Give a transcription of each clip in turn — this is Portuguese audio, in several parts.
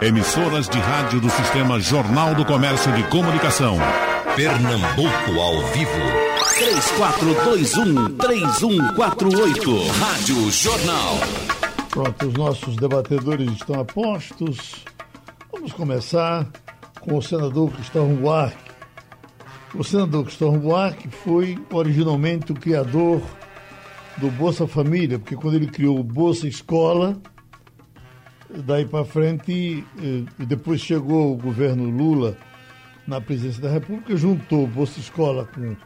Emissoras de rádio do Sistema Jornal do Comércio de Comunicação. Pernambuco ao vivo. 3421-3148. Rádio Jornal. Pronto, os nossos debatedores estão a postos. Vamos começar com o senador Cristóvão Buarque. O senador Cristóvão Buarque foi originalmente o criador do Bolsa Família, porque quando ele criou o Bolsa Escola, daí para frente, e depois chegou o governo Lula na presidência da República, juntou Bolsa Escola com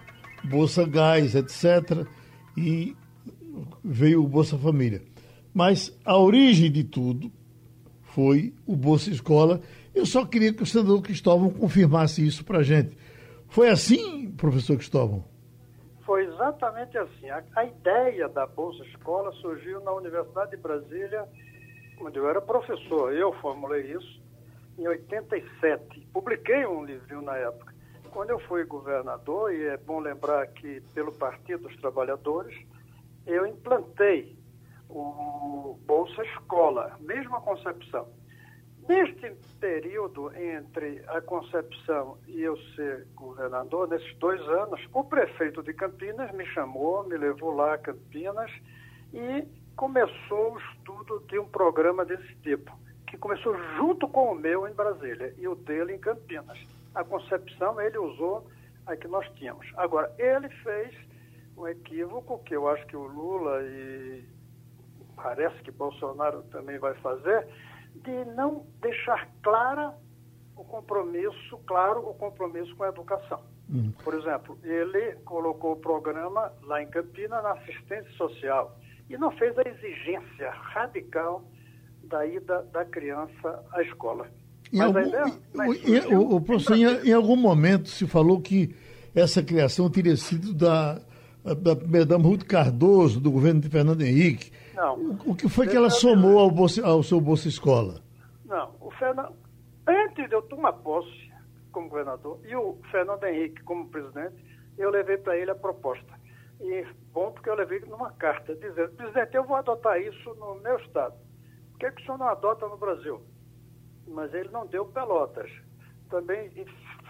Bolsa Gás, etc., e veio o Bolsa Família. Mas a origem de tudo foi o Bolsa Escola. Eu só queria que o senador Cristóvão confirmasse isso para a gente. Foi assim, professor Cristóvão? Foi exatamente assim. A, a, ideia da Bolsa Escola surgiu na Universidade de Brasília, onde eu era professor. Eu formulei isso em 87. Publiquei um livrinho na época. Quando eu fui governador, e é bom lembrar que pelo Partido dos Trabalhadores, eu implantei o Bolsa Escola, mesma concepção. Neste período entre a concepção e eu ser governador, nesses dois anos, o prefeito de Campinas me chamou, me levou lá a Campinas e começou o estudo de um programa desse tipo, que começou junto com o meu em Brasília e o dele em Campinas. A concepção ele usou a que nós tínhamos. Agora, ele fez um equívoco que eu acho que o Lula e parece que Bolsonaro também vai fazer, de não deixar clara o compromisso, claro, o compromisso com a educação. Uhum. Por exemplo, ele colocou o programa lá em Campinas na assistência social e não fez a exigência radical da ida da criança à escola. Em Mas algum, ideia, em, o, o professor, em, em, algum momento se falou que essa criação teria sido da, da Madame Ruth Cardoso, do governo de Fernando Henrique. Não. O, o que foi que ela somou ao, bolsa, ao seu Bolsa Escola? Não, o Fernando, antes de eu tomar posse como governador e o Fernando Henrique como presidente, eu levei para ele a proposta. E bom porque eu levei numa carta dizendo, presidente, eu vou adotar isso no meu estado. Por que, que o senhor não adota no Brasil? Mas ele não deu pelotas. Também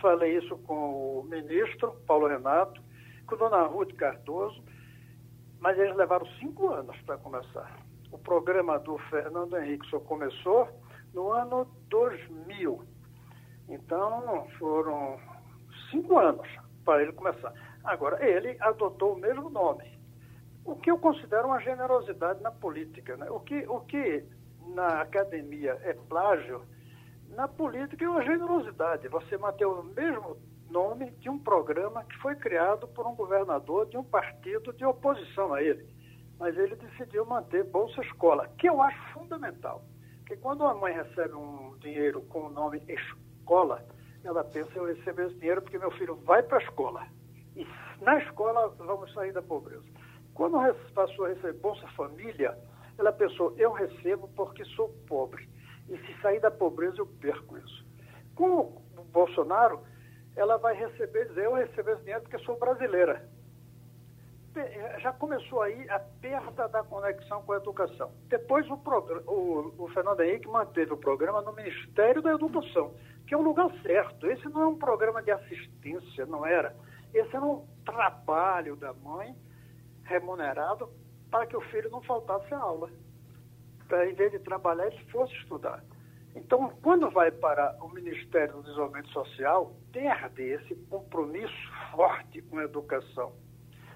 falei isso com o ministro Paulo Renato, com dona Ruth Cardoso, mas eles levaram cinco anos para começar. O programa do Fernando Henrique só começou no ano 2000. Então, foram cinco anos para ele começar. Agora, ele adotou o mesmo nome, o que eu considero uma generosidade na política. Né? O, que, o que na academia é plágio, na política é uma generosidade. Você manter o mesmo nome de um programa que foi criado por um governador de um partido de oposição a ele. Mas ele decidiu manter Bolsa Escola, que eu acho fundamental. Porque quando a mãe recebe um dinheiro com o nome escola, ela pensa, eu recebo esse dinheiro porque meu filho vai para a escola. E na escola vamos sair da pobreza. Quando passou a receber Bolsa Família, ela pensou, eu recebo porque sou pobre. E se sair da pobreza, eu perco isso. Com o Bolsonaro, ela vai receber, dizer, eu recebo esse dinheiro porque sou brasileira. Já começou aí a perda da conexão com a educação. Depois o, o, o Fernando Henrique manteve o programa no Ministério da Educação, que é um lugar certo. Esse não é um programa de assistência, não era. Esse era um trabalho da mãe remunerado para que o filho não faltasse a aula. Para, em vez de trabalhar, ele fosse estudar. Então, quando vai para o Ministério do Desenvolvimento Social, perde esse compromisso forte com a educação.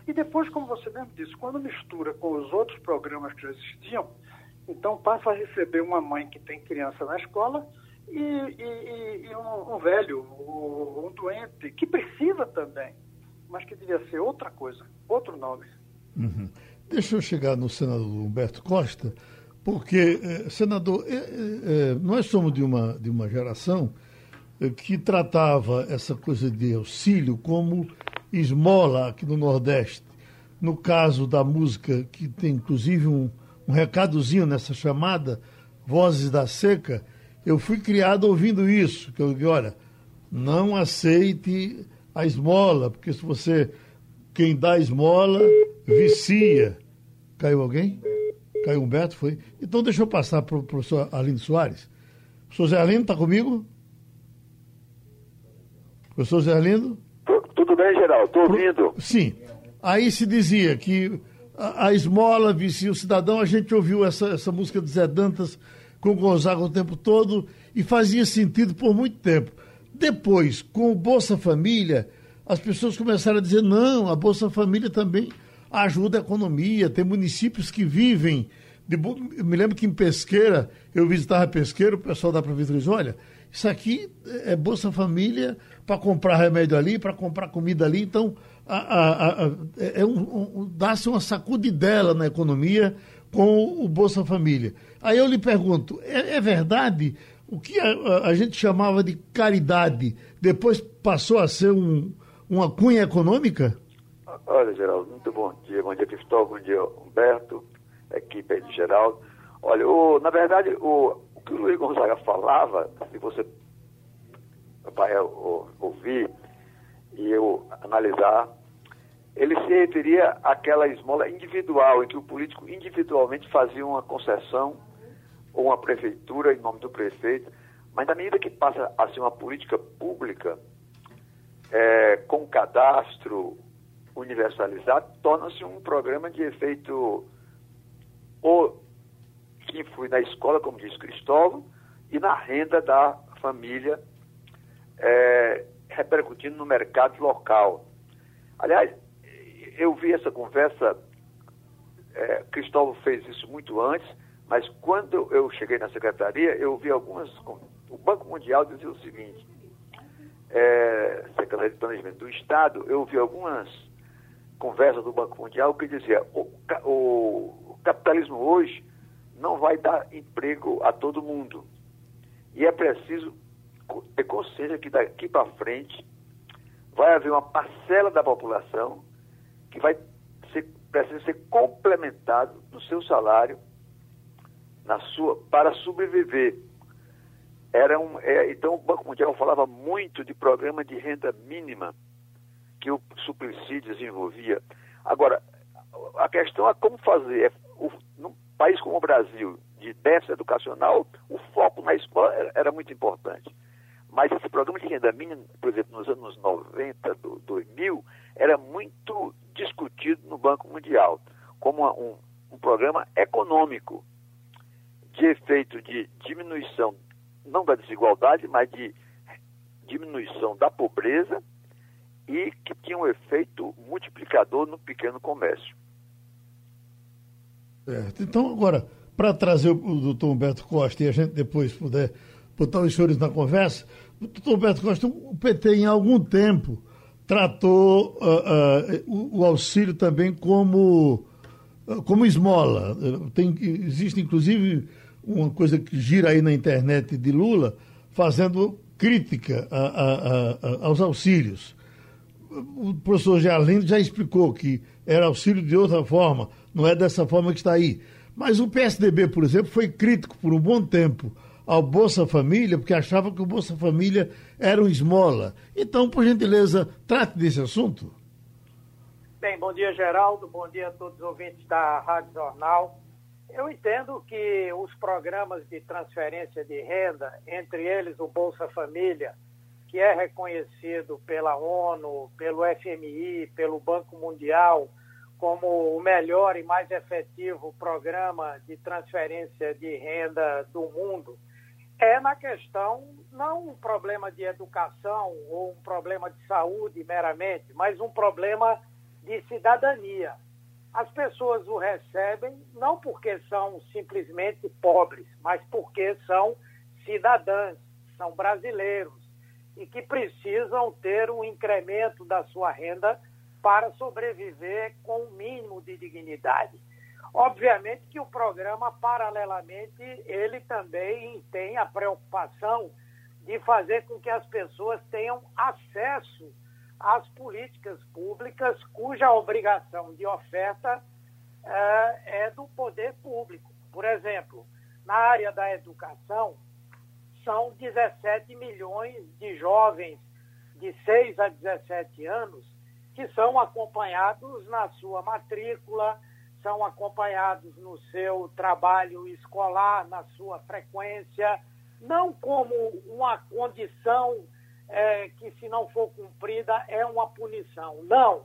E depois, como você mesmo disse, quando mistura com os outros programas que já existiam, então passa a receber uma mãe que tem criança na escola e, e, e um, um, velho, um doente, que precisa também, mas que devia ser outra coisa, outro nome. Uhum. Deixa eu chegar no senador Humberto Costa porque, eh, senador, eh, eh, nós somos de uma, de uma geração que tratava essa coisa de auxílio como esmola aqui no Nordeste. No caso da música, que tem inclusive um, um recadozinho nessa chamada, Vozes da Seca, eu fui criado ouvindo isso, que eu digo, olha, não aceite a esmola, porque se você, quem dá esmola, vicia. Caiu alguém? Caio Humberto foi. Então deixa eu passar para o professor Arlindo Soares, Professor Zé Arlindo, está comigo? Professor Zé Arlindo? Tudo bem, Geraldo? Estou ouvindo. Sim. Aí se dizia que a, a esmola vicia o cidadão. A gente ouviu essa, essa música de Zé Dantas com Gonzaga o tempo todo e fazia sentido por muito tempo. Depois, com o Bolsa Família, as pessoas começaram a dizer: não, a Bolsa Família também ajuda a economia. Tem municípios que vivem. De, me lembro que em Pesqueira, eu visitava Pesqueira, o pessoal da província diz: olha, isso aqui é Bolsa Família para comprar remédio ali, para comprar comida ali. Então, a, a, a, é um, um, dá-se uma sacudidela na economia com o Bolsa Família. Aí eu lhe pergunto: é, é verdade o que a, a, gente chamava de caridade depois passou a ser um, uma cunha econômica? Olha, Geraldo, muito bom dia. Bom dia, Cristóvão. Bom dia, Humberto, equipe aí de Geraldo. Olha, o, na verdade, o, o que o Luiz Gonzaga falava, se você vai ouvir e eu analisar, ele se referia àquela esmola individual, em que o político individualmente fazia uma concessão ou uma prefeitura em nome do prefeito, mas na medida que passa a ser uma política pública, é, com cadastro universalizado, torna-se um programa de efeito ou que influi na escola, como diz Cristóvão, e na renda da família, é, repercutindo no mercado local. Aliás, eu vi essa conversa, é, Cristóvão fez isso muito antes, mas quando eu cheguei na secretaria, eu vi algumas. O Banco Mundial dizia o seguinte: é, Secretaria de Planejamento do Estado, eu vi algumas conversas do Banco Mundial que dizia o, o, o capitalismo hoje não vai dar emprego a todo mundo. E é preciso ter consciência que daqui para frente vai haver uma parcela da população que vai ser, precisa ser complementado no seu salário sua, para sobreviver. Era um, é, então o Banco Mundial falava muito de programa de renda mínima que o Suplicy desenvolvia. Agora, a questão é como fazer. É, o, num país como o Brasil, de déficit educacional, o foco na escola era, era, muito importante. Mas esse programa de renda mínima, por exemplo, nos anos 90, do 2000, era muito discutido no Banco Mundial como um, um programa econômico de efeito de diminuição, não da desigualdade, mas de diminuição da pobreza e que tinha um efeito multiplicador no pequeno comércio. Certo. Então, agora, para trazer o doutor Humberto Costa e a gente depois puder botar os senhores na conversa, o doutor Humberto Costa, o PT em algum tempo tratou uh, uh, o, o, auxílio também como, uh, como esmola. Tem, existe, inclusive, uma coisa que gira aí na internet de Lula, fazendo crítica a, a, a, aos auxílios. O professor Jarlindo já explicou que era auxílio de outra forma, não é dessa forma que está aí. Mas o PSDB, por exemplo, foi crítico por um bom tempo ao Bolsa Família, porque achava que o Bolsa Família era um esmola. Então, por gentileza, trate desse assunto. Bem, bom dia, Geraldo. Bom dia a todos os ouvintes da Rádio Jornal. Eu entendo que os programas de transferência de renda, entre eles o Bolsa Família, que é reconhecido pela ONU, pelo FMI, pelo Banco Mundial, como o melhor e mais efetivo programa de transferência de renda do mundo, é na questão não um problema de educação ou um problema de saúde meramente, mas um problema de cidadania as pessoas o recebem não porque são simplesmente pobres, mas porque são cidadãs, são brasileiros e que precisam ter um incremento da sua renda para sobreviver com o um mínimo de dignidade. Obviamente que o programa, paralelamente, ele também tem a preocupação de fazer com que as pessoas tenham acesso às políticas públicas cuja obrigação de oferta é, é do poder público. Por exemplo, na área da educação, são 17 milhões de jovens de 6 a 17 anos que são acompanhados na sua matrícula, são acompanhados no seu trabalho escolar, na sua frequência, não como uma condição é, que, se não for cumprida, é uma punição. Não.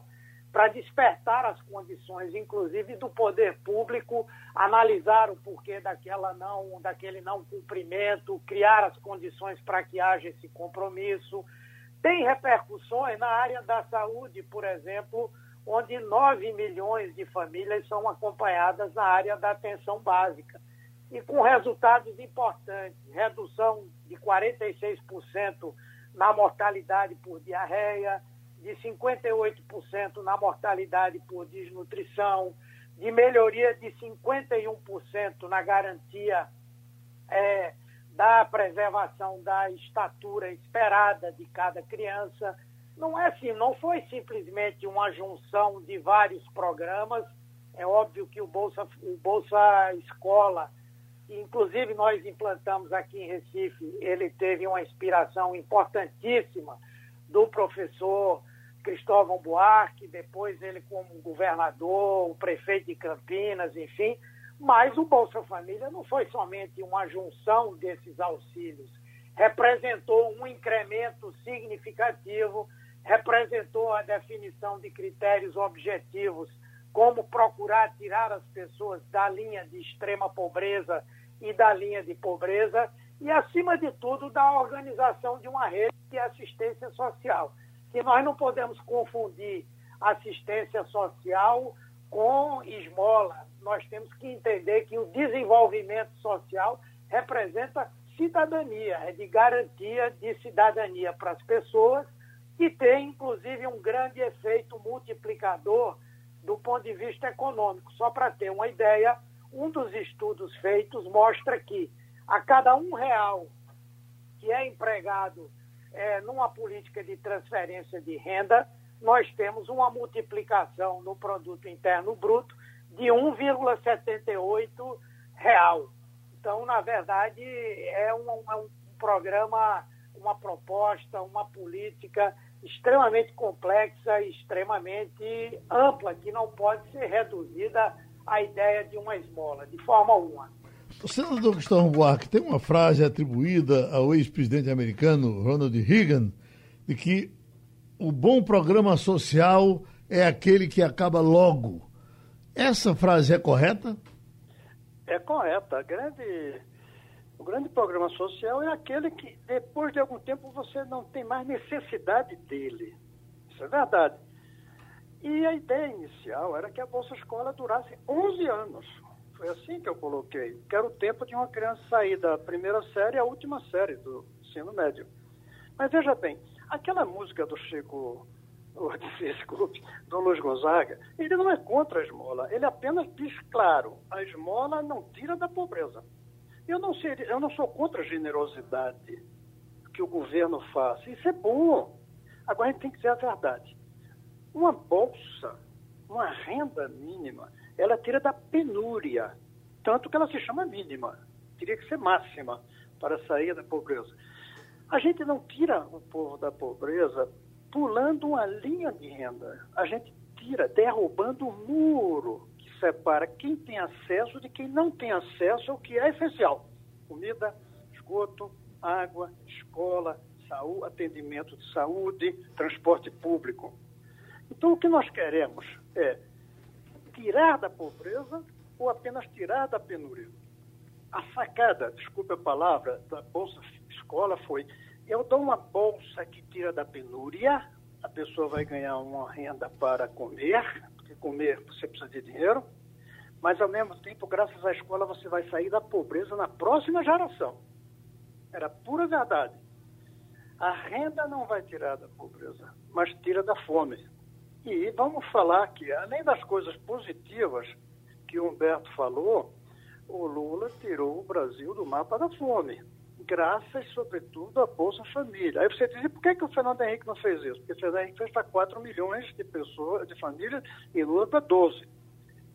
Para despertar as condições, inclusive do poder público, analisar o porquê daquela não, daquele não cumprimento, criar as condições para que haja esse compromisso. Tem repercussões na área da saúde, por exemplo, onde 9 milhões de famílias são acompanhadas na área da atenção básica. E com resultados importantes: redução de 46% na mortalidade por diarreia, de 58% na mortalidade por desnutrição, de melhoria de 51% na garantia é, da preservação da estatura esperada de cada criança. Não é assim, não foi simplesmente uma junção de vários programas. É óbvio que o Bolsa, o Bolsa Escola inclusive nós implantamos aqui em Recife, ele teve uma inspiração importantíssima do professor Cristóvão Buarque, depois ele como governador, o prefeito de Campinas, enfim. Mas o Bolsa Família não foi somente uma junção desses auxílios, representou um incremento significativo, representou a definição de critérios objetivos como procurar tirar as pessoas da linha de extrema pobreza e da linha de pobreza e, acima de tudo, da organização de uma rede de assistência social. Que nós não podemos confundir assistência social com esmola. Nós temos que entender que o desenvolvimento social representa cidadania, é de garantia de cidadania para as pessoas e tem, inclusive, um grande efeito multiplicador do ponto de vista econômico. Só para ter uma ideia, um dos estudos feitos mostra que a cada um real que é empregado é, numa política de transferência de renda, nós temos uma multiplicação no produto interno bruto de 1,78 real. Então, na verdade, é um, é um programa, uma proposta, uma política extremamente complexa extremamente ampla, que não pode ser reduzida à ideia de uma esmola, de forma alguma. O senador Gustavo Buarque tem uma frase atribuída ao ex-presidente americano Ronald Reagan de que o bom programa social é aquele que acaba logo. Essa frase é correta? É correta. A grande o grande programa social é aquele que, depois de algum tempo, você não tem mais necessidade dele. Isso é verdade. E a ideia inicial era que a Bolsa Escola durasse 11 anos. Foi assim que eu coloquei. Que era o tempo de uma criança sair da primeira série à última série do ensino médio. Mas veja bem, aquela música do Chico, desculpe, do Luiz Gonzaga, ele não é contra a esmola. Ele apenas diz claro, a esmola não tira da pobreza. Eu não, sei, eu não sou contra a generosidade que o governo faz. Isso é bom. Agora a gente tem que dizer a verdade. Uma bolsa, uma renda mínima, ela tira da penúria. Tanto que ela se chama mínima. Teria que ser máxima para sair da pobreza. A gente não tira o povo da pobreza pulando uma linha de renda. A gente tira derrubando o muro separa quem tem acesso de quem não tem acesso ao que é essencial: comida, esgoto, água, escola, saúde, atendimento de saúde, transporte público. Então, o que nós queremos é tirar da pobreza ou apenas tirar da penúria. A sacada, desculpe a palavra, da Bolsa Escola foi: eu dou uma bolsa que tira da penúria, a pessoa vai ganhar uma renda para comer, porque comer você precisa de dinheiro, mas ao mesmo tempo, graças à escola, você vai sair da pobreza na próxima geração. Era pura verdade. A renda não vai tirar da pobreza, mas tira da fome. E vamos falar que, além das coisas positivas que o Humberto falou, o Lula tirou o Brasil do mapa da fome, graças, sobretudo, à Bolsa Família. Aí você diz, por que, que o Fernando Henrique não fez isso? Porque o Fernando Henrique fez para 4 milhões de pessoas, de famílias, e Lula para 12.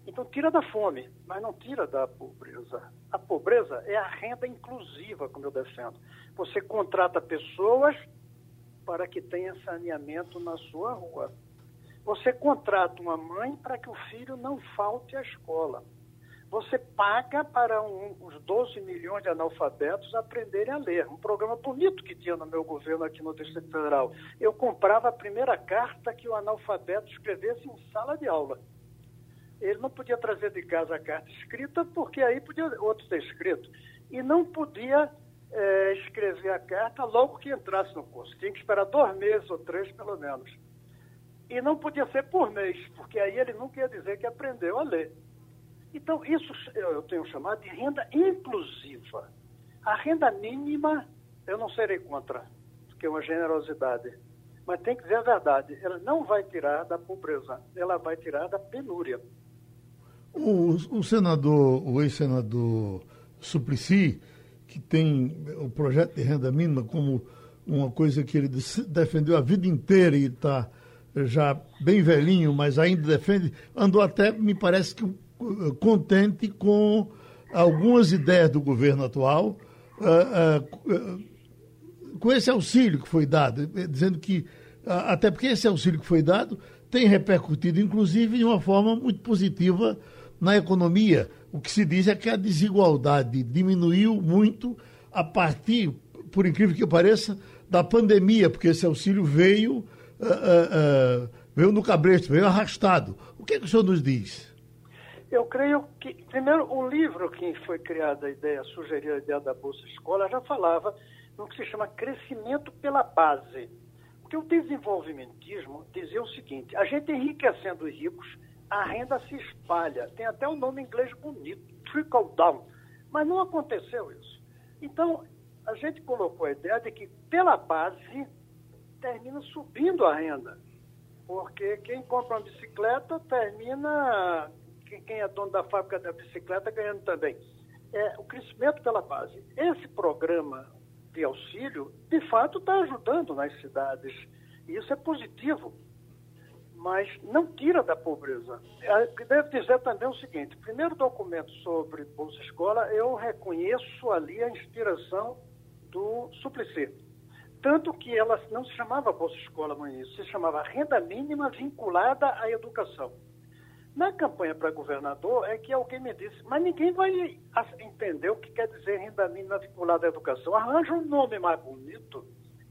Então tira da fome, mas não tira da pobreza. A pobreza é a renda inclusiva, como eu defendo. Você contrata pessoas para que tenha saneamento na sua rua. Você contrata uma mãe para que o filho não falte à escola. você paga para um, uns 12 milhões de analfabetos aprenderem a ler. Um programa bonito que tinha no meu governo aqui no Distrito Federal. Eu comprava a primeira carta que o analfabeto escrevesse em sala de aula. Ele não podia trazer de casa a carta escrita, porque aí podia outro ter escrito. E não podia é, escrever a carta logo que entrasse no curso. Tinha que esperar dois meses ou três, pelo menos. E não podia ser por mês, porque aí ele nunca ia dizer que aprendeu a ler. Então, isso eu tenho chamado de renda inclusiva. A renda mínima, eu não serei contra, porque é uma generosidade. Mas tem que dizer a verdade: ela não vai tirar da pobreza, ela vai tirar da penúria. O, o senador, o ex-senador Suplicy, que tem o projeto de renda mínima como uma coisa que ele defendeu a vida inteira e está já bem velhinho, mas ainda defende, andou até, me parece que contente com algumas ideias do governo atual, uh, uh, com esse auxílio que foi dado, dizendo que, até porque esse auxílio que foi dado tem repercutido, inclusive, de uma forma muito positiva na economia. O que se diz é que a desigualdade diminuiu muito a partir, por incrível que pareça, da pandemia, porque esse auxílio veio, uh, veio no cabresto, veio arrastado. O que, é que o senhor nos diz? Eu creio que, primeiro, o livro que foi criado a ideia, sugeriu a ideia da Bolsa Escola, já falava no que se chama crescimento pela base. Porque o desenvolvimentismo dizia o seguinte: a gente enriquecendo os ricos, a renda se espalha. Tem até um nome em inglês bonito, trickle down. Mas não aconteceu isso. Então, a gente colocou a ideia de que pela base termina subindo a renda. Porque quem compra uma bicicleta termina quem é dono da fábrica da bicicleta ganhando também. É o crescimento pela base. Esse programa de auxílio, de fato, está ajudando nas cidades. E isso é positivo, mas não tira da pobreza. É, devo dizer também o seguinte: primeiro documento sobre Bolsa Escola, eu reconheço ali a inspiração do Suplicy. Tanto que ela não se chamava Bolsa Escola início, se chamava Renda Mínima Vinculada à Educação. Na campanha para governador é que alguém me disse, mas ninguém vai entender o que quer dizer renda mínima vinculada à educação. Arranja um nome mais bonito.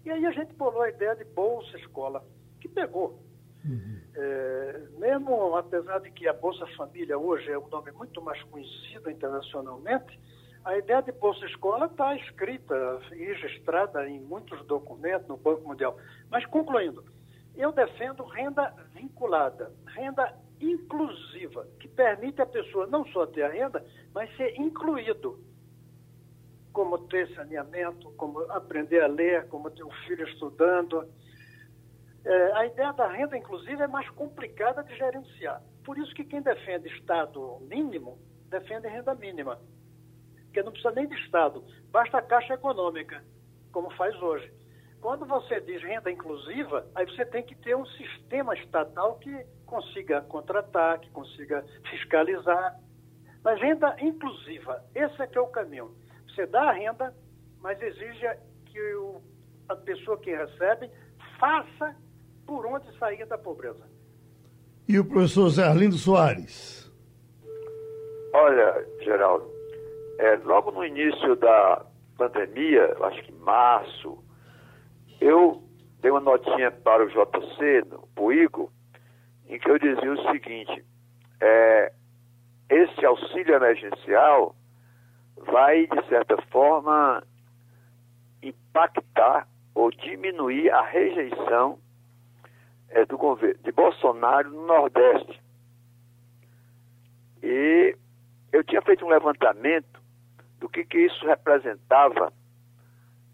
E aí a gente bolou a ideia de Bolsa Escola, que pegou. Uhum. É, mesmo apesar de que a Bolsa Família hoje é um nome muito mais conhecido internacionalmente, a ideia de Bolsa Escola está escrita e registrada em muitos documentos no Banco Mundial. Mas concluindo, eu defendo renda vinculada, renda inclusiva, que permite a pessoa não só ter a renda, mas ser incluído. Como ter saneamento, como aprender a ler, como ter um filho estudando. É, a ideia da renda, inclusive, é mais complicada de gerenciar. Por isso que quem defende Estado mínimo, defende renda mínima. Porque não precisa nem de Estado, basta a Caixa Econômica, como faz hoje. Quando você diz renda inclusiva, aí você tem que ter um sistema estatal que consiga contratar, que consiga fiscalizar. Mas renda inclusiva, esse é que é o caminho. Você dá a renda, mas exige que o, a pessoa que recebe faça por onde sair da pobreza. E o professor Zé Arlindo Soares? Olha, Geraldo, é, logo no início da pandemia, acho que março, eu dei uma notinha para o JC, para o Igor, em que eu dizia o seguinte: é, esse auxílio emergencial vai, de certa forma, impactar ou diminuir a rejeição é, do governo de Bolsonaro no Nordeste. E eu tinha feito um levantamento do que, que isso representava.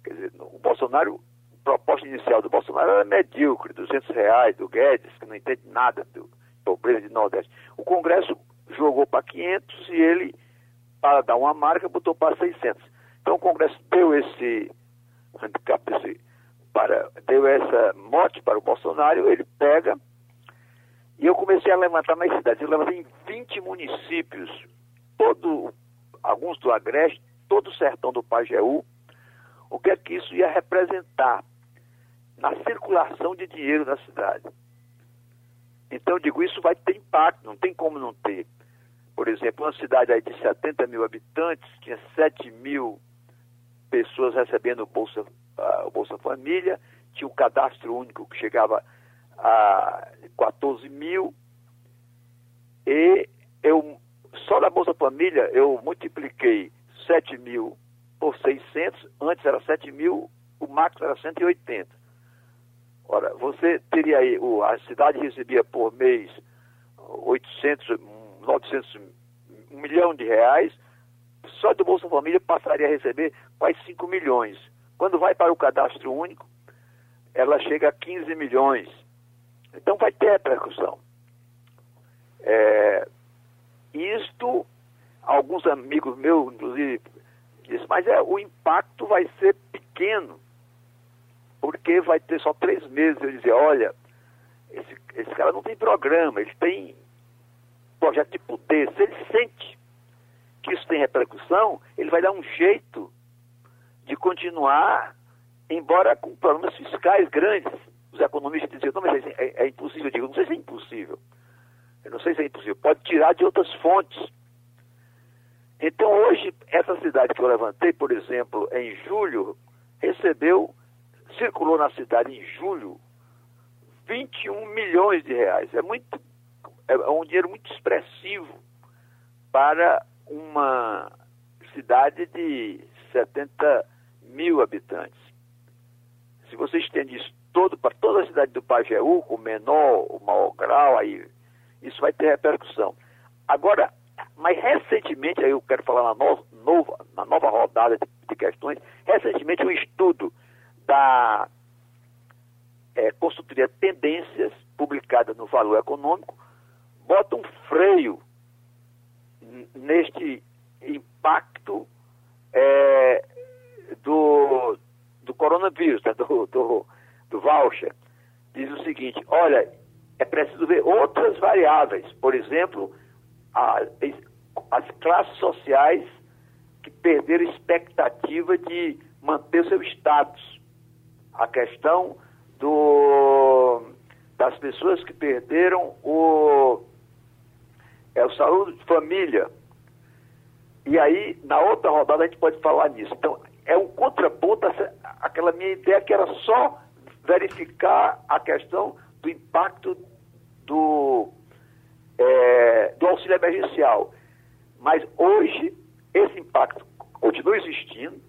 Quer dizer, o Bolsonaro proposta inicial do Bolsonaro era medíocre, 200 reais, do Guedes, que não entende nada do pobreza de Nordeste. O Congresso jogou para 500 e ele, para dar uma marca, botou para 600. Então o Congresso deu esse handicap, esse, para, deu essa mote para o Bolsonaro, ele pega, e eu comecei a levantar nas cidades. Eu levantei em 20 municípios, todo, alguns do Agreste, todo o sertão do Pajeú, o que é que isso ia representar na circulação de dinheiro na cidade. Então, eu digo, isso vai ter impacto, não tem como não ter. por exemplo, uma cidade aí de 70 mil habitantes, tinha 7 mil pessoas recebendo o Bolsa, uh, o Bolsa Família, tinha um cadastro único que chegava a 14 mil, e eu, só da Bolsa Família, eu multipliquei 7 mil por 600, antes era 7 mil, o máximo era 180. Ora, você teria aí, a cidade recebia por mês 800, 900, um milhão de reais, só do Bolsa Família passaria a receber quase 5 milhões. Quando vai para o cadastro único, ela chega a 15 milhões. Então vai ter repercussão. É, isto, alguns amigos meus, inclusive, disse, mas é, o impacto vai ser pequeno, porque vai ter só três meses. Eu dizia, olha, esse, esse cara não tem programa, ele tem projeto de poder. Se ele sente que isso tem repercussão, ele vai dar um jeito de continuar, embora com problemas fiscais grandes. Os economistas diziam, não, mas é, é, é impossível. Eu digo, não sei se é impossível. Eu não sei se é impossível. Pode tirar de outras fontes. Então, hoje, essa cidade que eu levantei, por exemplo, em julho, recebeu, circulou na cidade em julho, 21 milhões de reais. É muito, é um dinheiro muito expressivo para uma cidade de 70 mil habitantes. Se você estende isso todo para toda a cidade do Pajeú, com menor ou maior grau, aí isso vai ter repercussão. Agora, mas recentemente, aí eu quero falar na nova, nova na nova rodada de, de, questões, recentemente um estudo da é, consultoria Tendências, publicada no Valor Econômico, bota um freio neste impacto é, do, do coronavírus, né, do, do, do voucher. Diz o seguinte, olha, é preciso ver outras variáveis, por exemplo, a, as classes sociais que perderam expectativa de manter seu status. A questão do, das pessoas que perderam o, é, o saúde de família. E aí, na outra rodada, a gente pode falar nisso. Então, é um contraponto àquela minha ideia que era só verificar a questão do impacto do, é, do auxílio emergencial. Mas hoje, esse impacto continua existindo,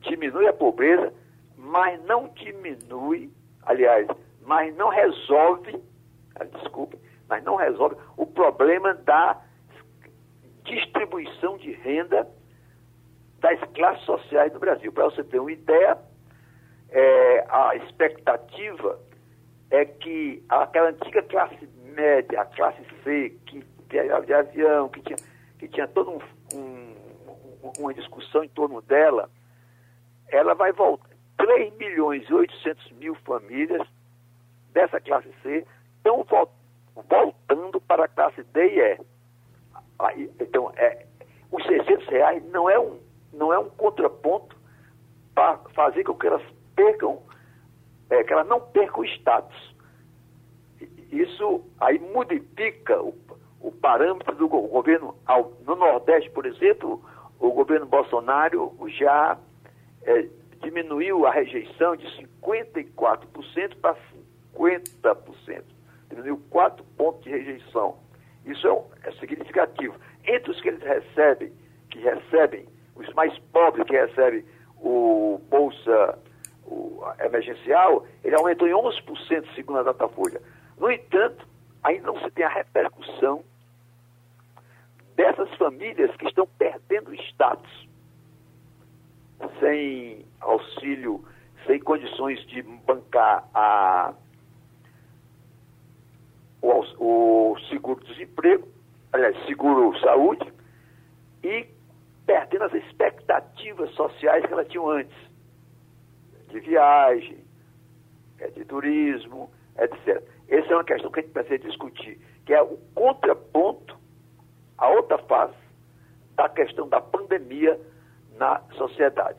diminui a pobreza, mas não diminui, aliás, mas não resolve, ah, desculpe, mas não resolve o problema da distribuição de renda das classes sociais no Brasil. Para você ter uma ideia, é, a expectativa é que aquela antiga classe média, a classe C, que viajava de avião, que tinha, que tinha toda um, um, uma discussão em torno dela, ela vai voltar. 3 milhões e 800 mil famílias dessa classe C estão voltando para a classe D e E. Aí, então, é, os 600 reais não é um, não é um contraponto para fazer com que elas percam é, que ela não perca o status. Isso aí modifica o, o parâmetro do governo. Ao, no Nordeste, por exemplo, o governo Bolsonaro já é, diminuiu a rejeição de 54% para 50%. Diminuiu 4 pontos de rejeição. Isso é, é significativo. Entre os que eles recebem, que recebem, os mais pobres que recebem o Bolsa o emergencial, ele aumentou em 11% segundo a Datafolha. No entanto, ainda não se tem a repercussão dessas famílias que estão perdendo status, sem auxílio, sem condições de bancar a, o, o seguro-desemprego, aliás, seguro-saúde, e perdendo as expectativas sociais que elas tinham antes de viagem, é de turismo, etc. Essa é uma questão que a gente precisa discutir, que é o contraponto, a outra face da questão da pandemia na sociedade.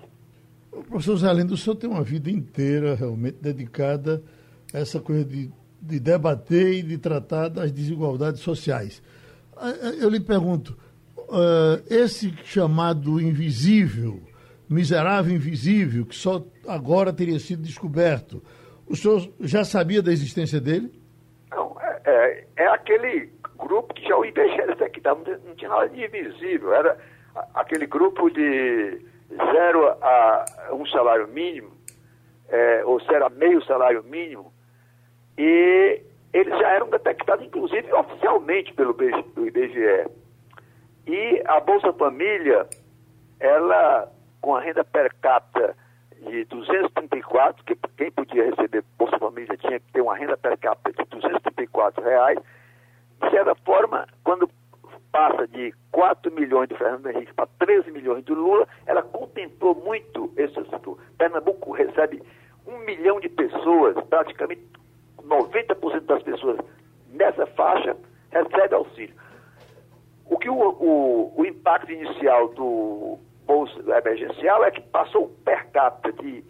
O professor Zé Lindo, o senhor tem uma vida inteira realmente dedicada a essa coisa de, de debater e de tratar das desigualdades sociais. Eu lhe pergunto, uh, esse chamado invisível, miserável invisível, que só agora teria sido descoberto, o senhor já sabia da existência dele? Não, é, é, é aquele grupo que já o IBGE detectava, não, tinha nada de invisível, era aquele grupo de zero a um salário mínimo, é, ou zero meio salário mínimo, e eles já eram detectados, inclusive, oficialmente pelo IBGE. E a Bolsa Família, ela, com a renda per capita de 234, que quem podia receber Bolsa Família tinha que ter uma renda per capita de 234 reais, de certa forma, quando passa de 4 milhões do Fernando Henrique para 13 milhões do Lula, ela contemplou muito esse setor. Pernambuco recebe um milhão de pessoas, praticamente 90% das pessoas nessa faixa recebe auxílio. O que o, o, o impacto inicial do bolsa emergencial é que passou per capita de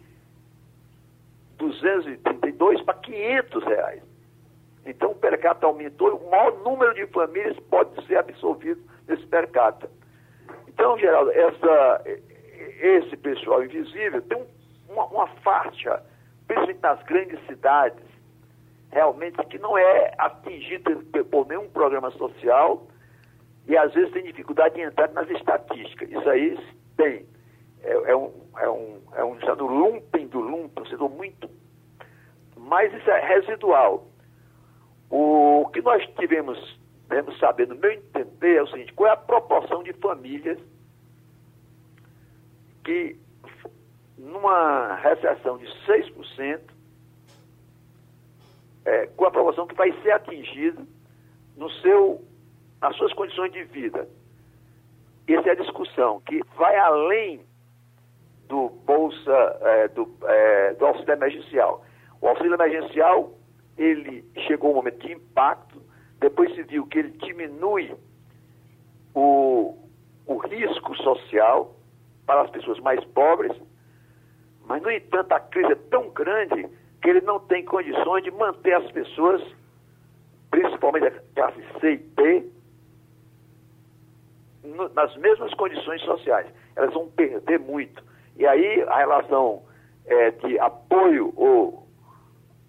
232 para 500 reais. Então, o per capita aumentou, o maior número de famílias pode ser absorvido nesse per capita. Então, Geraldo, essa, esse pessoal invisível tem uma, uma faixa, principalmente nas grandes cidades, realmente que não é atingida por nenhum programa social e às vezes tem dificuldade de entrar nas estatísticas. Isso aí tem. É, é um, é um, é um estado lumpen do lumpen, um muito. Mas isso é residual. O que nós tivemos, devemos saber, no meu entender, é o seguinte: qual é a proporção de famílias que, numa recessão de 6%, é, com a proporção que vai ser atingida no seu, nas suas condições de vida. Essa é a discussão, que vai além do Bolsa, é, do, é, do auxílio emergencial. O auxílio emergencial ele chegou um momento de impacto, depois se viu que ele diminui o, o risco social para as pessoas mais pobres, mas, no entanto, a crise é tão grande que ele não tem condições de manter as pessoas, principalmente a classe C e D, nas mesmas condições sociais. Elas vão perder muito. E aí a relação é, de apoio ou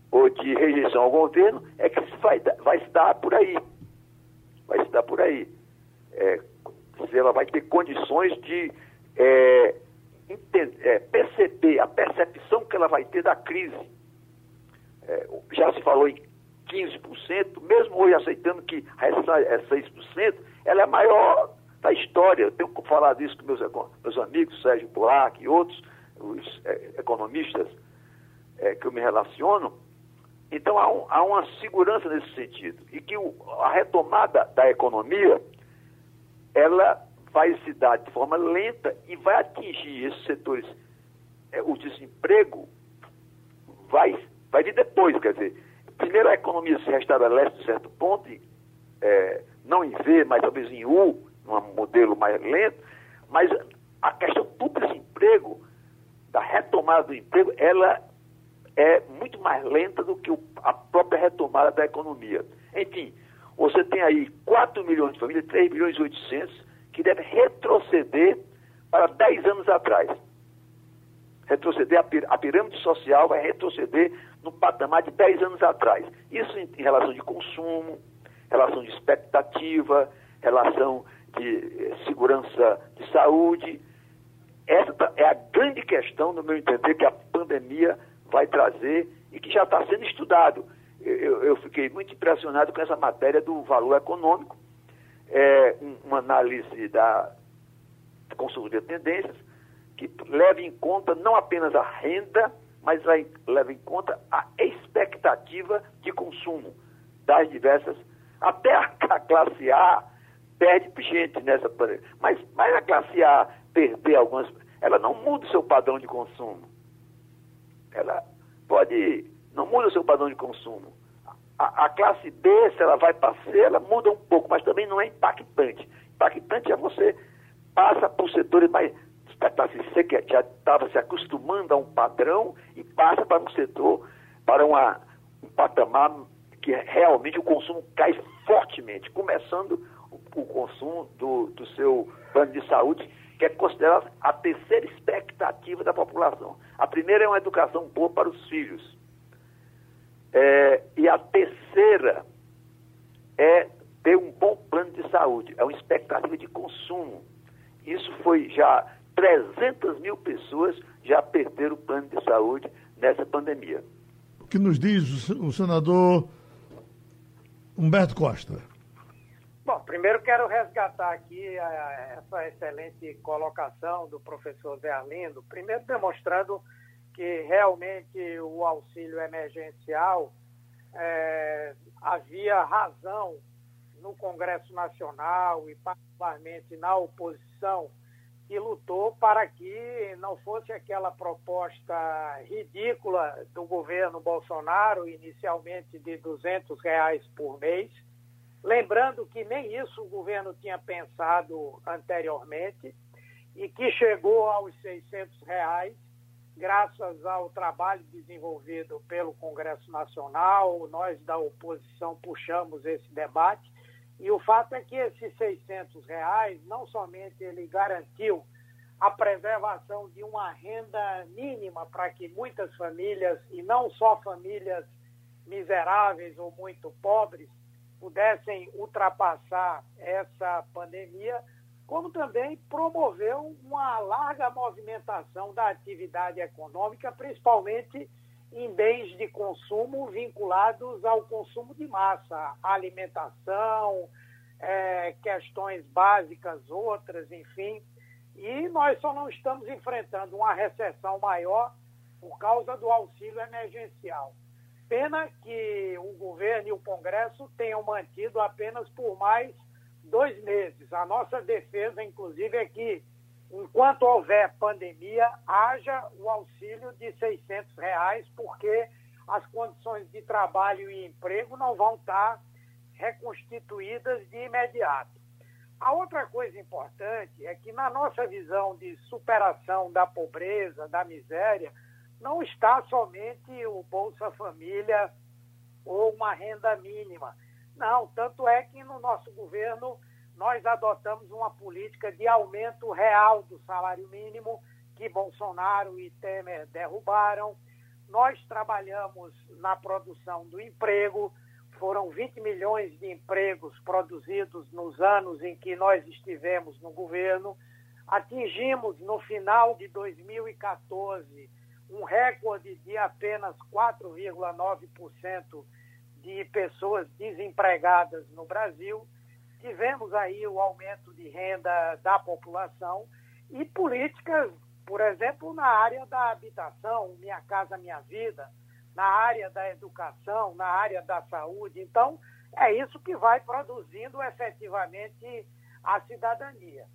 ou de rejeição ao governo é que vai, vai se dar por aí. Vai se dar por aí. É, se ela vai ter condições de é, entender, é, perceber a percepção que ela vai ter da crise. É, já se falou em 15%, mesmo hoje aceitando que é 6%, ela é maior da história. Eu tenho falado isso com meus, meus amigos, Sérgio Buarque e outros, os é, economistas é, que eu me relaciono, então há, um, há, uma segurança nesse sentido. E que o, a retomada da economia, ela vai se dar de forma lenta e vai atingir esses setores. É, o desemprego vai, vai vir depois, quer dizer, primeiro a economia se restabelece de certo ponto, é, não em V, mas talvez em U, num modelo mais lento, mas a questão do desemprego, da retomada do emprego, ela é muito mais lenta do que a própria retomada da economia. Enfim, você tem aí 4 milhões de famílias, 3 milhões e 800, que devem retroceder para 10 anos atrás. Retroceder, a, pirâmide social vai retroceder no patamar de 10 anos atrás. Isso em relação de consumo, relação de expectativa, relação de eh, segurança de saúde. Essa é a grande questão, no meu entender, que a pandemia vai trazer e que já está sendo estudado. Eu, eu, fiquei muito impressionado com essa matéria do valor econômico, é, uma análise da consultoria de tendências, que leva em conta não apenas a renda, mas leva em conta a expectativa de consumo das diversas. Até a classe A perde gente nessa. Mas, mas a classe A perder algumas. Ela não muda o seu padrão de consumo ela pode, não muda o seu padrão de consumo. A, a, classe B, se ela vai para C, ela muda um pouco, mas também não é impactante. Impactante é você passa por setores mais da classe C, que já estava se acostumando a um padrão, e passa para um setor, para uma, um patamar que realmente o consumo cai fortemente, começando o, consumo do, do seu plano de saúde, que é considerado a terceira expectativa da população. A primeira é uma educação boa para os filhos. É, e a terceira é ter um bom plano de saúde, é uma expectativa de consumo. Isso foi já 300 mil pessoas já perderam o plano de saúde nessa pandemia. O que nos diz o senador Humberto Costa? Bom, primeiro quero resgatar aqui a, essa excelente colocação do professor Zé Arlindo, primeiro demonstrando que realmente o auxílio emergencial é, havia razão no Congresso Nacional e particularmente na oposição que lutou para que não fosse aquela proposta ridícula do governo Bolsonaro, inicialmente de 200 reais por mês, lembrando que nem isso o governo tinha pensado anteriormente e que chegou aos 600 reais graças ao trabalho desenvolvido pelo Congresso Nacional, nós da oposição puxamos esse debate e o fato é que esses 600 reais, não somente ele garantiu a preservação de uma renda mínima para que muitas famílias, e não só famílias miseráveis ou muito pobres, pudessem ultrapassar essa pandemia, como também promoveu uma larga movimentação da atividade econômica, principalmente em bens de consumo vinculados ao consumo de massa, alimentação, é, questões básicas, outras, enfim. E nós só não estamos enfrentando uma recessão maior por causa do auxílio emergencial. Pena que o governo e o Congresso tenham mantido apenas por mais dois meses. A nossa defesa, inclusive, é que enquanto houver pandemia, haja o auxílio de 600 reais, porque as condições de trabalho e emprego não vão estar reconstituídas de imediato. A outra coisa importante é que, na nossa visão de superação da pobreza, da miséria, não está somente o Bolsa Família ou uma renda mínima. Não, tanto é que no nosso governo nós adotamos uma política de aumento real do salário mínimo que Bolsonaro e Temer derrubaram. Nós trabalhamos na produção do emprego, foram 20 milhões de empregos produzidos nos anos em que nós estivemos no governo. Atingimos no final de 2014 um recorde de apenas 4,9% de pessoas desempregadas no Brasil tivemos aí o aumento de renda da população e políticas, por exemplo, na área da habitação, Minha Casa Minha Vida, na área da educação, na área da saúde. Então, é isso que vai produzindo efetivamente a cidadania.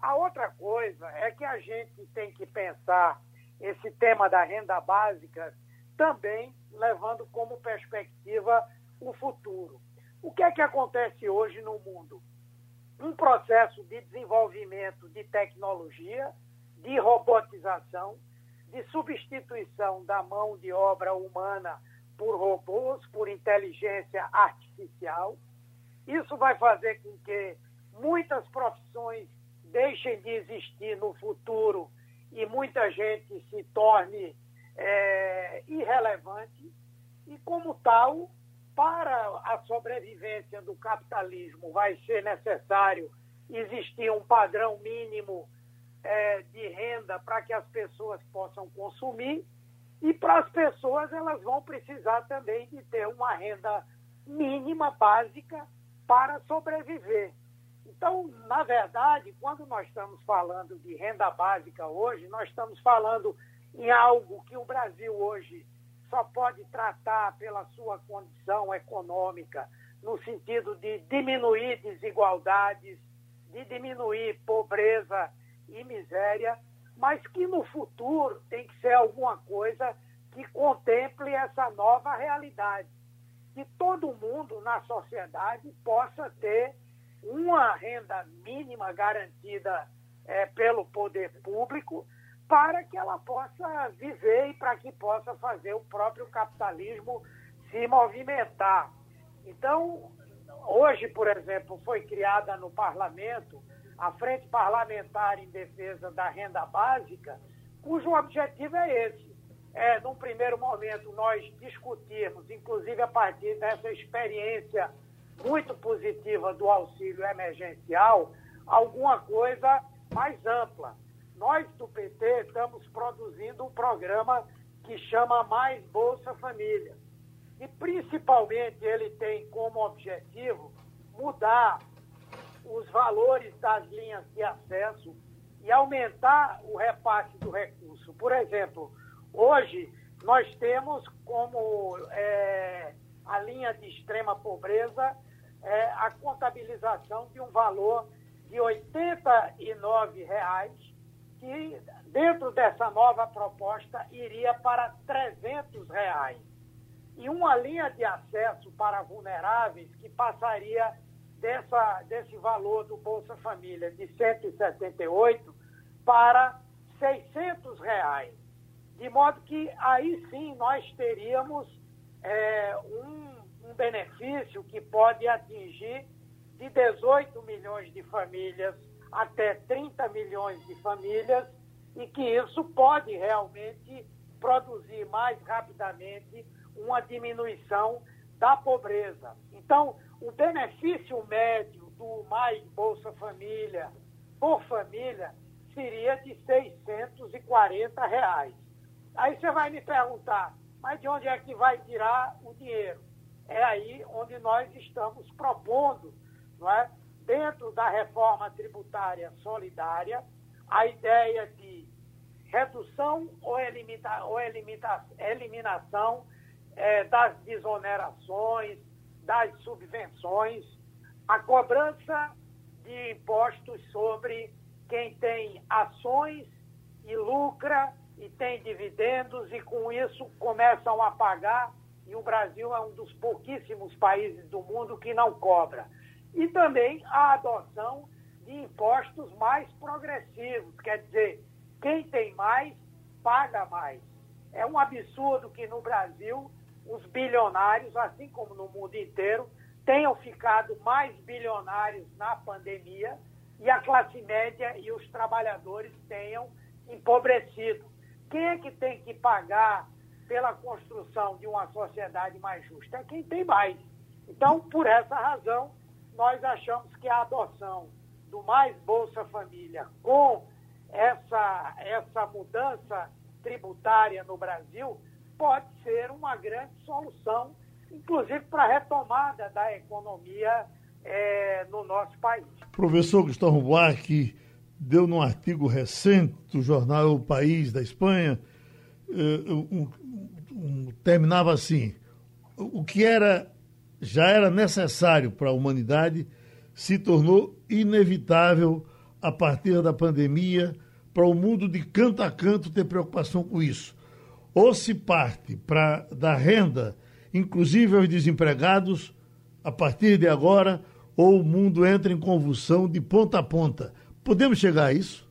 A outra coisa é que a gente tem que pensar esse tema da renda básica também levando como perspectiva o futuro. O que é que acontece hoje no mundo? Um processo de desenvolvimento de tecnologia, de robotização, de substituição da mão de obra humana por robôs, por inteligência artificial. Isso vai fazer com que muitas profissões deixem de existir no futuro e muita gente se torne é, irrelevante. E, como tal, para a sobrevivência do capitalismo vai ser necessário existir um padrão mínimo é, de renda para que as pessoas possam consumir e para as pessoas elas vão precisar também de ter uma renda mínima básica para sobreviver. Então, na verdade, quando nós estamos falando de renda básica hoje, nós estamos falando em algo que o Brasil hoje só pode tratar pela sua condição econômica, no sentido de diminuir desigualdades, de diminuir pobreza e miséria, mas que no futuro tem que ser alguma coisa que contemple essa nova realidade. Que todo mundo na sociedade possa ter uma renda mínima garantida é, pelo poder público para que ela possa viver e para que possa fazer o próprio capitalismo se movimentar. Então, hoje, por exemplo, foi criada no parlamento a Frente Parlamentar em Defesa da Renda Básica, cujo objetivo é esse. É, num primeiro momento, nós discutirmos, inclusive a partir dessa experiência muito positiva do auxílio emergencial, alguma coisa mais ampla. Nós do PT estamos produzindo um programa que chama Mais Bolsa Família. E principalmente ele tem como objetivo mudar os valores das linhas de acesso e aumentar o repasse do recurso. Por exemplo, hoje nós temos como é, a linha de extrema pobreza é, a contabilização de um valor de 89 reais, que dentro dessa nova proposta iria para 300 reais. E uma linha de acesso para vulneráveis que passaria dessa, desse valor do Bolsa Família de 178 para 600 reais. De modo que aí sim nós teríamos é, um benefício que pode atingir de 18 milhões de famílias até 30 milhões de famílias e que isso pode realmente produzir mais rapidamente uma diminuição da pobreza. Então, o benefício médio do Mais Bolsa Família por família seria de 640 reais. Aí você vai me perguntar, mas de onde é que vai tirar o dinheiro? É aí onde nós estamos propondo, não é? dentro da reforma tributária solidária, a ideia de redução ou, elimita, ou elimita, eliminação é, das desonerações, das subvenções, a cobrança de impostos sobre quem tem ações e lucra e tem dividendos e com isso começam a pagar e o Brasil é um dos pouquíssimos países do mundo que não cobra. E também a adoção de impostos mais progressivos, quer dizer, quem tem mais paga mais. É um absurdo que no Brasil os bilionários, assim como no mundo inteiro, tenham ficado mais bilionários na pandemia e a classe média e os trabalhadores tenham empobrecido. Quem é que tem que pagar pela construção de uma sociedade mais justa? É quem tem mais. Então, por essa razão, nós achamos que a adoção do Mais Bolsa Família com essa, essa mudança tributária no Brasil pode ser uma grande solução, inclusive para a retomada da economia é, no nosso país. Professor Gustavo Buarque deu num artigo recente do jornal O País da Espanha, eh, terminava assim: o que era já era necessário para a humanidade se tornou inevitável a partir da pandemia para o mundo de canto a canto ter preocupação com isso ou se parte para dar renda, inclusive aos desempregados, a partir de agora, ou o mundo entra em convulsão de ponta a ponta. Podemos chegar a isso?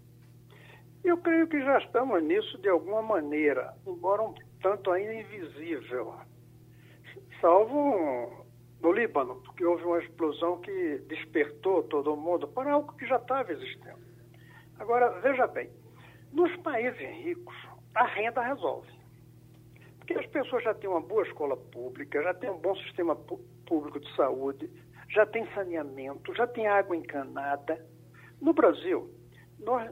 Eu creio que já estamos nisso de alguma maneira, embora um tanto ainda invisível. Salvo no Líbano, porque houve uma explosão que despertou todo mundo para algo que já estava existindo. Agora, veja bem, nos países ricos, a renda resolve. Porque as pessoas já têm uma boa escola pública, já têm um bom sistema público de saúde, já tem saneamento, já tem água encanada. No Brasil, nós,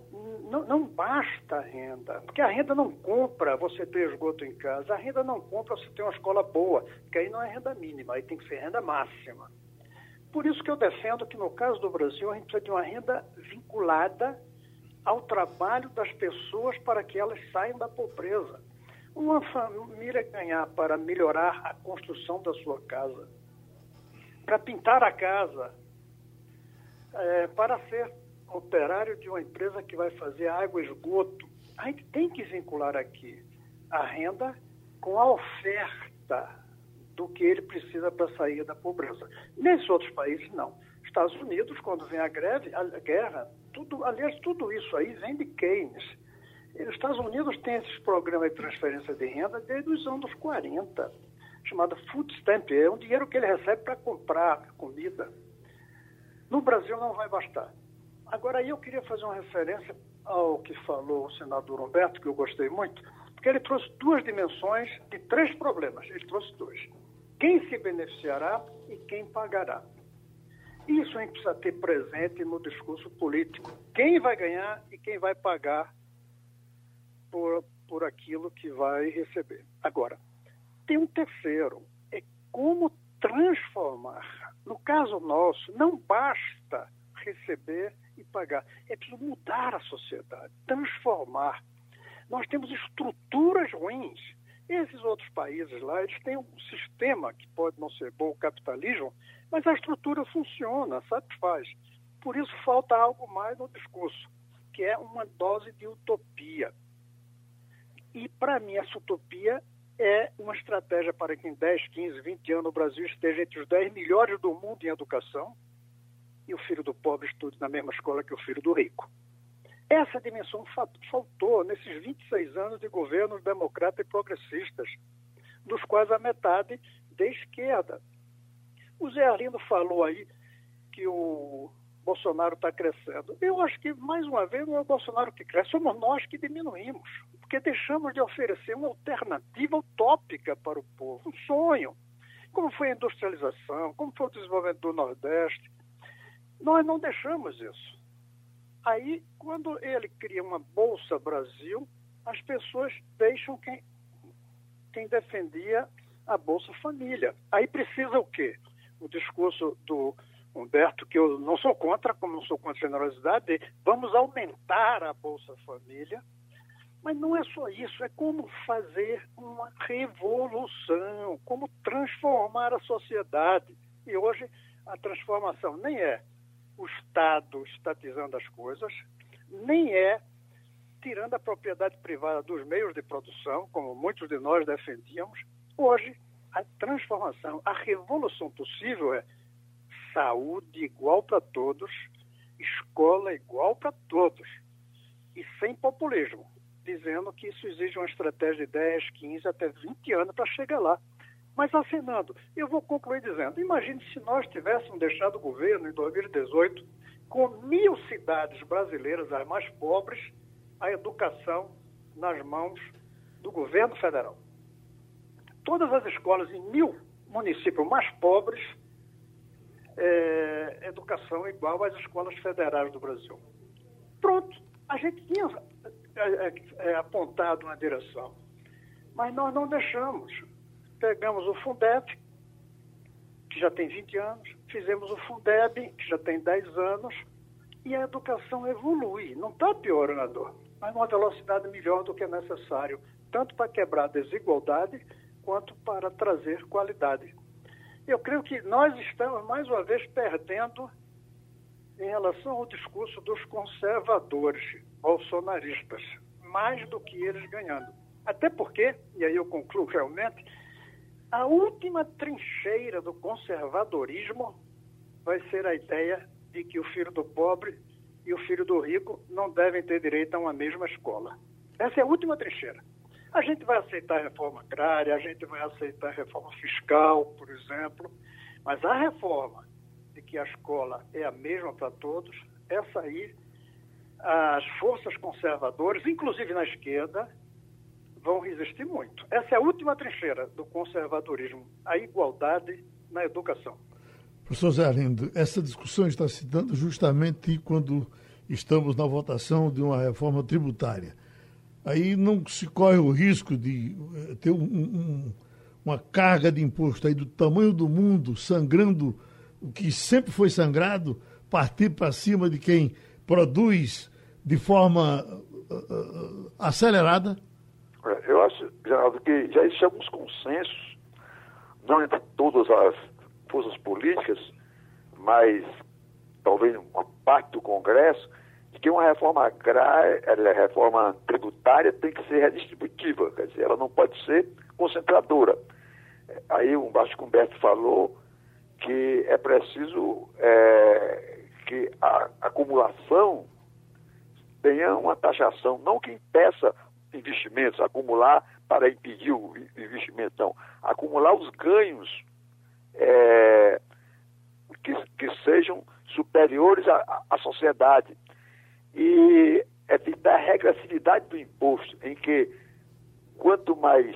não, não, basta a renda, porque a renda não compra você ter esgoto em casa, a renda não compra você ter uma escola boa, que aí não é renda mínima, aí tem que ser renda máxima. Por isso que eu defendo que no caso do Brasil a gente precisa de uma renda vinculada ao trabalho das pessoas para que elas saiam da pobreza. Uma família ganhar para melhorar a construção da sua casa, para pintar a casa, é, para ser operário de uma empresa que vai fazer água e esgoto, a gente tem que vincular aqui a renda com a oferta do que ele precisa para sair da pobreza. Nesses outros países, não. Estados Unidos, quando vem a greve, a guerra, tudo, aliás, tudo isso aí vem de Keynes os Estados Unidos têm esses programas de transferência de renda desde os anos 40. chamada food stamp, é um dinheiro que ele recebe para comprar comida. No Brasil não vai bastar. Agora aí eu queria fazer uma referência ao que falou o senador Humberto, que eu gostei muito, porque ele trouxe duas dimensões de três problemas. Ele trouxe dois. Quem se beneficiará e quem pagará. Isso a gente precisa ter presente no discurso político. Quem vai ganhar e quem vai pagar por, por aquilo que vai receber. Agora, tem um terceiro, é como transformar. No caso nosso, não basta receber e pagar, é preciso mudar a sociedade, transformar. Nós temos estruturas ruins. Esses outros países lá, eles têm um sistema que pode não ser bom, o capitalismo, mas a estrutura funciona, satisfaz. Por isso falta algo mais no discurso, que é uma dose de utopia. E, para mim, essa utopia é uma estratégia para que em 10, 15, 20 anos o Brasil esteja entre os 10 melhores do mundo em educação e o filho do pobre estude na mesma escola que o filho do rico. Essa dimensão faltou nesses 26 anos de governos democratas e progressistas, dos quais a metade de esquerda. O Zé Arlindo falou aí que o Bolsonaro está crescendo. Eu acho que, mais uma vez, não é o Bolsonaro que cresce, somos nós que diminuímos, porque deixamos de oferecer uma alternativa utópica para o povo, um sonho. Como foi a industrialização, como foi o desenvolvimento do Nordeste. Nós não deixamos isso. Aí, quando ele cria uma Bolsa Brasil, as pessoas deixam quem, quem defendia a Bolsa Família. Aí precisa o quê? o discurso do Humberto, que eu não sou contra, como não sou contra a generosidade, de vamos aumentar a Bolsa Família, mas não é só isso, é como fazer uma revolução, como transformar a sociedade. E hoje a transformação nem é o Estado estatizando as coisas, nem é tirando a propriedade privada dos meios de produção, como muitos de nós defendíamos. Hoje a transformação, a revolução possível é saúde igual para todos, escola igual para todos, e sem populismo, dizendo que isso exige uma estratégia de 10, 15, até 20 anos para chegar lá. Mas acenando, eu vou concluir dizendo: imagine se nós tivéssemos deixado o governo em 2018 com mil cidades brasileiras, as mais pobres, a educação nas mãos do governo federal todas as escolas em mil municípios mais pobres, é, educação igual às escolas federais do Brasil. Pronto, a gente tinha é, é, é, apontado uma direção, mas nós não deixamos. Pegamos o Fundeb, que já tem 20 anos, fizemos o Fundeb, que já tem 10 anos, e a educação evolui, não está piorando, mas numa velocidade melhor do que é necessário, tanto para quebrar a desigualdade, quanto para trazer qualidade. Eu creio que nós estamos, mais uma vez, perdendo em relação ao discurso dos conservadores bolsonaristas, mais do que eles ganhando. Até porque, e aí eu concluo realmente, a última trincheira do conservadorismo vai ser a ideia de que o filho do pobre e o filho do rico não devem ter direito a uma mesma escola. Essa é a última trincheira. A gente vai aceitar a reforma agrária, a gente vai aceitar a reforma fiscal, por exemplo, mas a reforma de que a escola é a mesma para todos, essa aí, as forças conservadoras, inclusive na esquerda, vão resistir muito. Essa é a última trincheira do conservadorismo, a igualdade na educação. Professor Zé Arlindo, essa discussão está se dando justamente quando estamos na votação de uma reforma tributária aí não se corre o risco de eh, ter um, um, uma carga de imposto aí do tamanho do mundo, sangrando o que sempre foi sangrado, partir para cima de quem produz de forma uh, uh, acelerada? É, eu acho, Geraldo, que já existem alguns consensos, não entre todas as forças políticas, mas talvez uma parte do Congresso, que uma reforma agrária, reforma tributária tem que ser redistributiva, quer dizer, ela não pode ser concentradora. Aí o Baixo Humberto falou que é preciso é, que a acumulação tenha uma taxação, não que impeça investimentos, acumular para impedir o investimento, não. acumular os ganhos é, que, que, sejam superiores à, à sociedade. E evitar a regressividade do imposto, em que quanto mais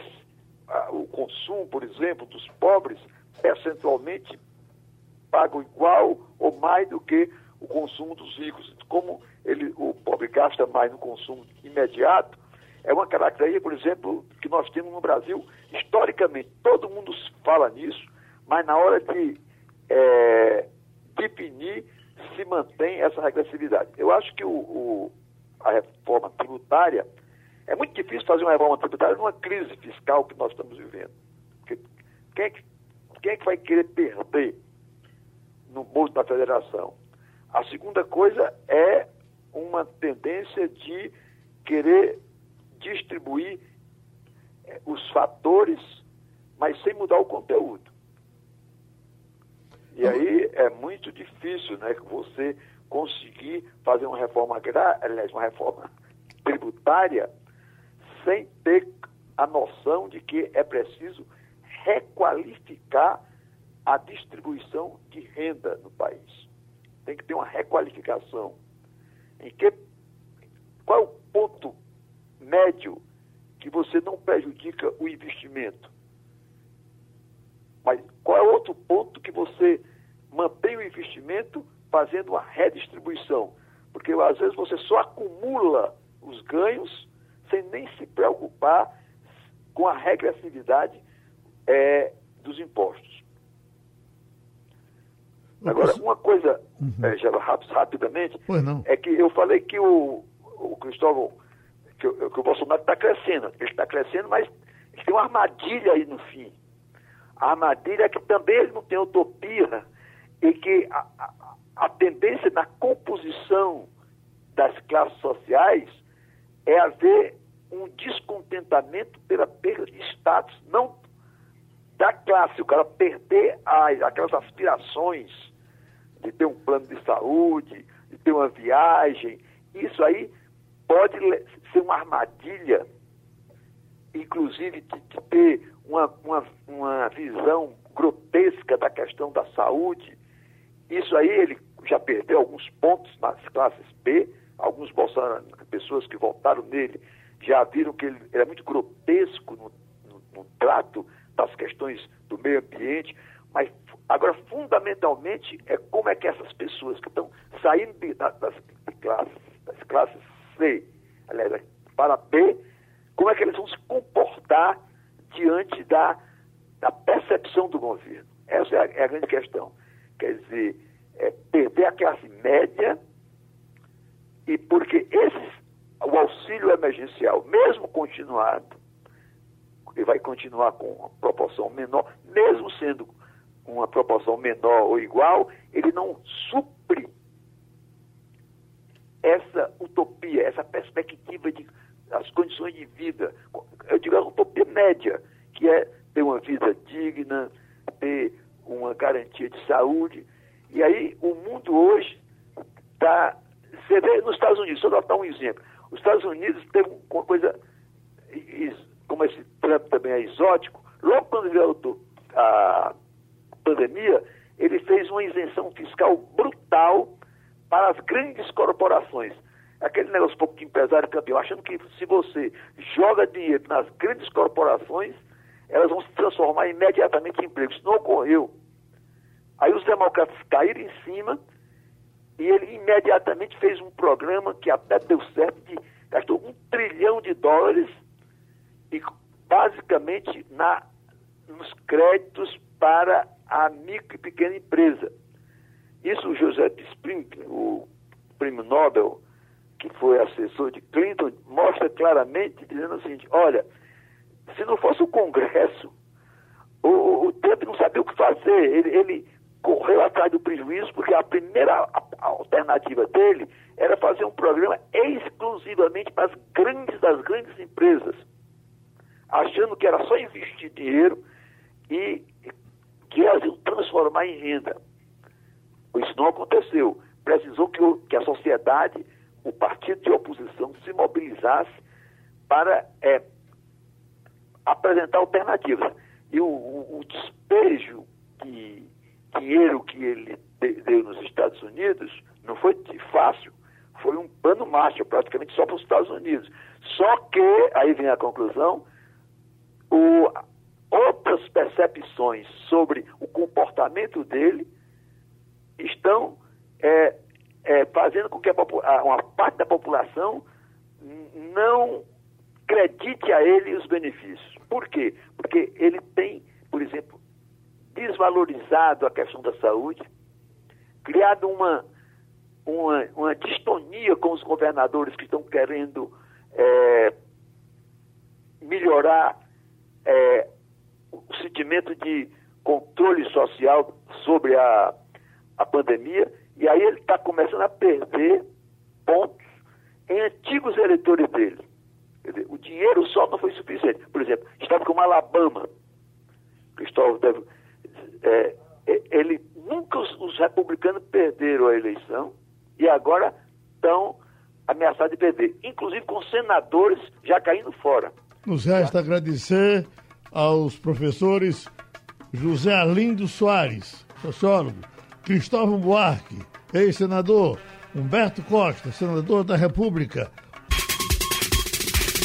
ah, o consumo, por exemplo, dos pobres, percentualmente pagam igual ou mais do que o consumo dos ricos. Como ele, o pobre gasta mais no consumo imediato, é uma característica, por exemplo, que nós temos no Brasil, historicamente, todo mundo fala nisso, mas na hora de é, definir se mantém essa regressividade. Eu acho que o, o, a reforma tributária, é muito difícil fazer uma reforma tributária numa crise fiscal que nós estamos vivendo. Porque quem é que, quem é que vai querer perder no bolso da federação? A segunda coisa é uma tendência de querer distribuir eh, os fatores, mas sem mudar o conteúdo. E aí é muito difícil né, você conseguir fazer uma reforma aliás, uma reforma tributária sem ter a noção de que é preciso requalificar a distribuição de renda no país. Tem que ter uma requalificação. Em que qual é o ponto médio que você não prejudica o investimento? Mas qual é outro ponto que você mantém o investimento fazendo uma redistribuição? Porque às vezes você só acumula os ganhos sem nem se preocupar com a regressividade é, dos impostos. Agora, uma coisa, uhum. é, já rapidamente, é que eu falei que o, o Cristóvão, que, que o Bolsonaro está crescendo. Ele está crescendo, mas tem uma armadilha aí no fim. A armadilha é que também ele não tem utopia e que a, a, a tendência na composição das classes sociais é haver um descontentamento pela perda de status, não da classe, o cara perder as, aquelas aspirações de ter um plano de saúde, de ter uma viagem, isso aí pode ser uma armadilha, inclusive de, de ter uma, uma, uma visão grotesca da questão da saúde. Isso aí ele já perdeu alguns pontos nas classes B, alguns pessoas que votaram nele já viram que ele era muito grotesco no, no, no trato das questões do meio ambiente, mas agora fundamentalmente é como é que essas pessoas que estão saindo de, das, das, classes, das classes C, aliás, para B, como é que eles vão se comportar diante da, da percepção do governo. Essa é a, é a grande questão. Quer dizer, é perder a classe média e porque esses, o auxílio emergencial, mesmo continuado, ele vai continuar com uma proporção menor, mesmo sendo uma proporção menor ou igual, ele não supre essa utopia, essa perspectiva de as condições de vida. Eu digo a utopia média, que é ter uma vida digna, ter uma garantia de saúde. E aí o mundo hoje está você vê nos Estados Unidos, só dar um exemplo. Os Estados Unidos têm uma coisa, como esse Trump também é exótico, logo quando veio a pandemia, ele fez uma isenção fiscal brutal para as grandes corporações. Aquele negócio pouco de empresário campeão, achando que se você joga dinheiro nas grandes corporações, elas vão se transformar imediatamente em empregos. Isso não ocorreu. Aí os democratas caíram em cima e ele imediatamente fez um programa que até deu certo, de, gastou um trilhão de dólares e basicamente na, nos créditos para a micro e pequena empresa. Isso o José Sprinkler, o prêmio Nobel, que foi assessor de Clinton, mostra claramente, dizendo o seguinte, olha, se não fosse o Congresso, o, o Trump não sabia o que fazer. Ele, ele correu atrás do prejuízo, porque a primeira alternativa dele era fazer um programa exclusivamente para as grandes das grandes empresas, achando que era só investir dinheiro e que elas iam transformar em renda. Isso não aconteceu. Precisou que, o, que a sociedade, o partido de oposição, se mobilizasse para é, apresentar alternativas. E o, o, o despejo de dinheiro que ele deu nos Estados Unidos não foi fácil. Foi um pano macho praticamente só para os Estados Unidos. Só que, aí vem a conclusão, o, outras percepções sobre o comportamento dele estão é, é, fazendo com que a, uma parte da população não acredite a ele os benefícios. Por quê? Porque ele tem, por exemplo, desvalorizado a questão da saúde, criado uma, uma, uma distonia com os governadores que estão querendo é, melhorar é, o sentimento de controle social sobre a, a pandemia, e aí ele está começando a perder pontos em antigos eleitores dele. Dizer, o dinheiro só não foi suficiente. Por exemplo, estava como Alabama. Cristóvão deve, é, é, ele nunca os, os, republicanos perderam a eleição e agora estão ameaçados de perder, inclusive com senadores já caindo fora. Nos resta agradecer aos professores José Arlindo Soares, sociólogo, Cristóvão Buarque, ex-senador, Humberto Costa, senador da República,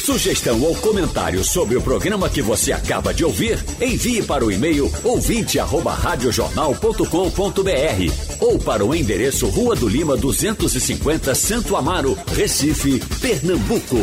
Sugestão ou comentário sobre o programa que você acaba de ouvir, envie para o e-mail ouvinte@radiojornal.com.br ou para o endereço Rua do Lima 250, Santo Amaro, Recife, Pernambuco.